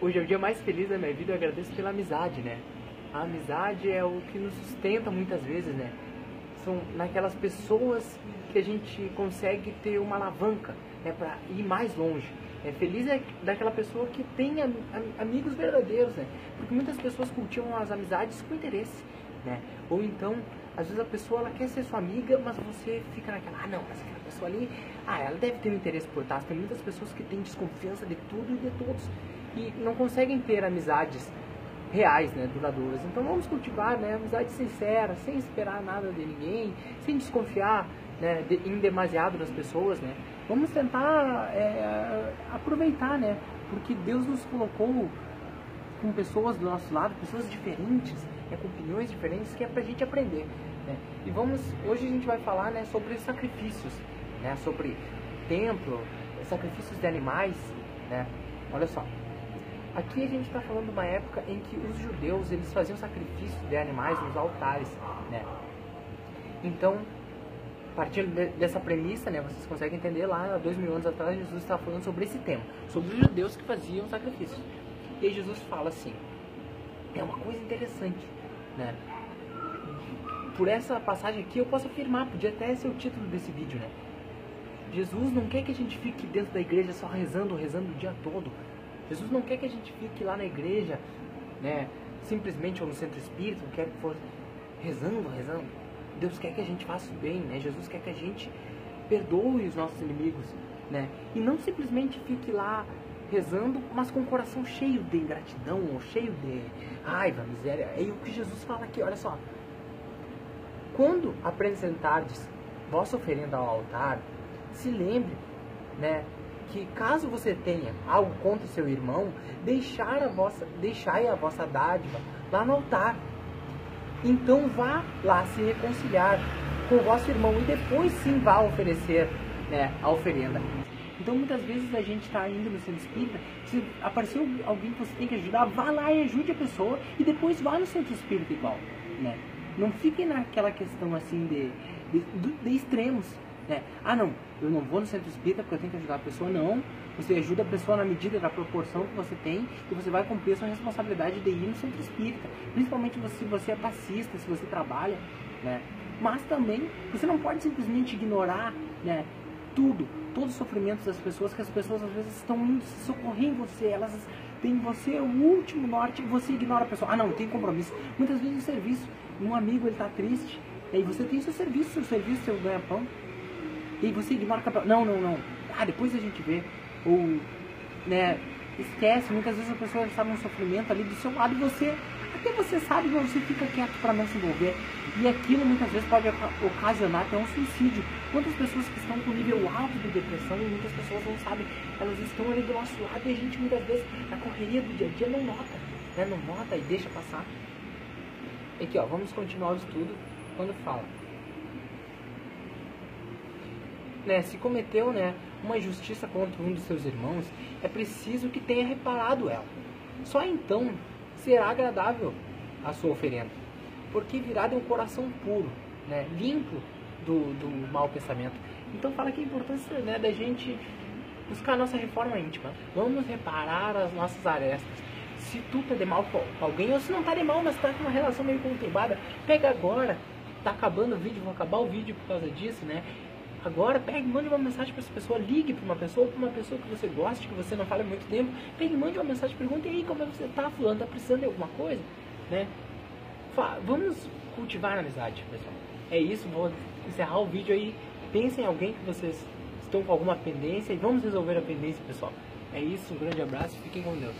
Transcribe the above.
hoje é o dia mais feliz da minha vida, eu agradeço pela amizade, né? A amizade é o que nos sustenta muitas vezes, né? São naquelas pessoas que a gente consegue ter uma alavanca, né, para ir mais longe. É, feliz é daquela pessoa que tem am amigos verdadeiros, né? Porque muitas pessoas cultivam as amizades com interesse, né? Ou então, às vezes a pessoa ela quer ser sua amiga, mas você fica naquela, ah não, mas aquela pessoa ali, ah, ela deve ter um interesse por trás. Tem muitas pessoas que têm desconfiança de tudo e de todos e não conseguem ter amizades reais, né, duradouras. Então vamos cultivar, né, amizade sincera, sem esperar nada de ninguém, sem desconfiar, né, de, em demasiado das pessoas, né. Vamos tentar é, aproveitar, né, porque Deus nos colocou com pessoas do nosso lado, pessoas diferentes, né, com opiniões diferentes, que é pra gente aprender. Né. E vamos, hoje a gente vai falar, né, sobre sacrifícios, né, sobre templo, sacrifícios de animais, né. Olha só, Aqui a gente está falando de uma época em que os judeus eles faziam sacrifício de animais nos altares, né? Então, partindo dessa premissa, né, vocês conseguem entender lá, dois mil anos atrás, Jesus estava falando sobre esse tema, sobre os judeus que faziam sacrifícios. E Jesus fala assim, é uma coisa interessante, né? Por essa passagem aqui eu posso afirmar, podia até ser o título desse vídeo, né? Jesus não quer que a gente fique dentro da igreja só rezando, rezando o dia todo. Jesus não quer que a gente fique lá na igreja, né, simplesmente ou no centro espírita, quer que for rezando, rezando. Deus quer que a gente faça o bem, né? Jesus quer que a gente perdoe os nossos inimigos, né? E não simplesmente fique lá rezando, mas com o coração cheio de ingratidão ou cheio de raiva, miséria. É o que Jesus fala aqui, olha só. Quando apresentardes vossa oferenda ao altar, se lembre, né, que caso você tenha algo contra seu irmão, deixar a vossa, deixai a vossa dádiva lá no altar. Então vá lá se reconciliar com o vosso irmão e depois sim vá oferecer né, a oferenda. Então muitas vezes a gente está indo no centro espírita, se apareceu alguém que você tem que ajudar, vá lá e ajude a pessoa e depois vá no centro espírita igual. Né? Não fique naquela questão assim de, de, de extremos. Né? Ah, não, eu não vou no centro espírita porque eu tenho que ajudar a pessoa. Não, você ajuda a pessoa na medida da proporção que você tem e você vai cumprir a sua responsabilidade de ir no centro espírita. Principalmente se você é passista, se você trabalha, né? Mas também você não pode simplesmente ignorar, né? Tudo, todos os sofrimentos das pessoas, que as pessoas às vezes estão indo se socorrer em você, elas têm você o último norte e você ignora a pessoa. Ah, não, tem compromisso. Muitas vezes o serviço, um amigo ele está triste, e aí você tem seu serviço, seu serviço, seu ganha-pão. E você o papel. Não, não, não. Ah, depois a gente vê. Ou, né, esquece. Muitas vezes a pessoa está num sofrimento ali do seu lado e você, até você sabe, mas você fica quieto para não se envolver. E aquilo muitas vezes pode ocasionar até um suicídio. Quantas pessoas que estão com nível alto de depressão e muitas pessoas não sabem, elas estão ali do nosso lado e a gente muitas vezes, na correria do dia a dia, não nota. Né? Não nota e deixa passar. Aqui, ó, vamos continuar o estudo quando fala. Né, se cometeu né, uma injustiça contra um dos seus irmãos, é preciso que tenha reparado ela. Só então será agradável a sua oferenda, porque virá de um coração puro, né, limpo do, do mau pensamento. Então fala que a importância né, da gente buscar a nossa reforma íntima. Vamos reparar as nossas arestas. Se tu tá de mal com alguém, ou se não tá de mal, mas tá com uma relação meio conturbada, pega agora. Tá acabando o vídeo, vou acabar o vídeo por causa disso, né? Agora, pegue mande uma mensagem para essa pessoa, ligue para uma pessoa, para uma pessoa que você gosta, que você não fala há muito tempo. Pegue mande uma mensagem, pergunte aí como é você está, fulano, está precisando de alguma coisa, né? Vamos cultivar a amizade, pessoal. É isso, vou encerrar o vídeo aí. Pensem em alguém que vocês estão com alguma pendência e vamos resolver a pendência, pessoal. É isso, um grande abraço fiquem com Deus.